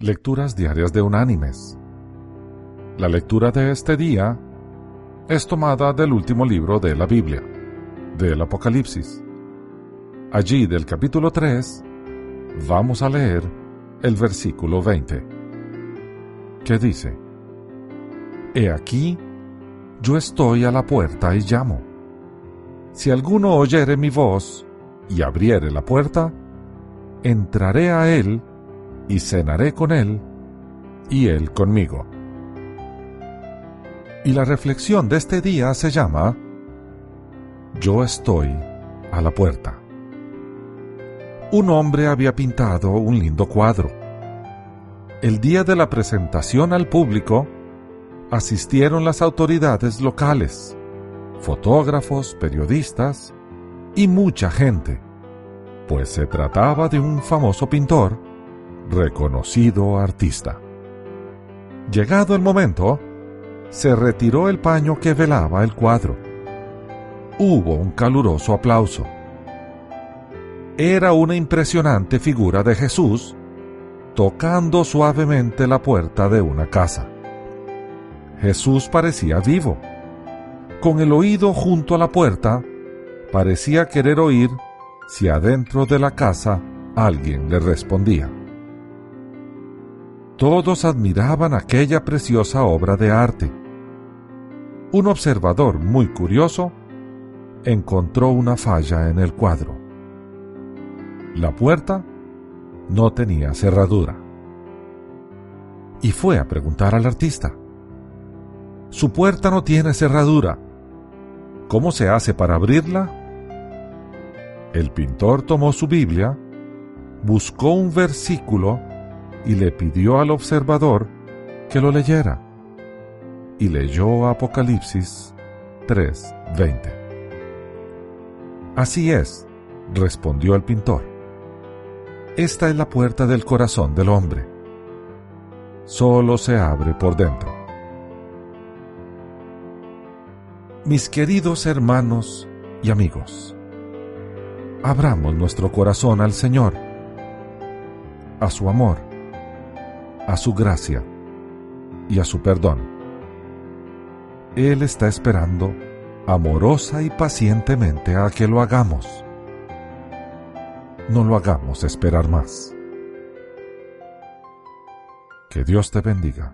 Lecturas Diarias de Unánimes. La lectura de este día es tomada del último libro de la Biblia, del Apocalipsis. Allí del capítulo 3 vamos a leer el versículo 20, que dice, He aquí, yo estoy a la puerta y llamo. Si alguno oyere mi voz y abriere la puerta, entraré a él y cenaré con él y él conmigo. Y la reflexión de este día se llama Yo estoy a la puerta. Un hombre había pintado un lindo cuadro. El día de la presentación al público, asistieron las autoridades locales, fotógrafos, periodistas y mucha gente, pues se trataba de un famoso pintor reconocido artista. Llegado el momento, se retiró el paño que velaba el cuadro. Hubo un caluroso aplauso. Era una impresionante figura de Jesús tocando suavemente la puerta de una casa. Jesús parecía vivo. Con el oído junto a la puerta, parecía querer oír si adentro de la casa alguien le respondía. Todos admiraban aquella preciosa obra de arte. Un observador muy curioso encontró una falla en el cuadro. La puerta no tenía cerradura. Y fue a preguntar al artista. Su puerta no tiene cerradura. ¿Cómo se hace para abrirla? El pintor tomó su Biblia, buscó un versículo y le pidió al observador que lo leyera. Y leyó Apocalipsis 3:20. Así es, respondió el pintor. Esta es la puerta del corazón del hombre. Solo se abre por dentro. Mis queridos hermanos y amigos, abramos nuestro corazón al Señor, a su amor, a su gracia y a su perdón. Él está esperando amorosa y pacientemente a que lo hagamos. No lo hagamos esperar más. Que Dios te bendiga.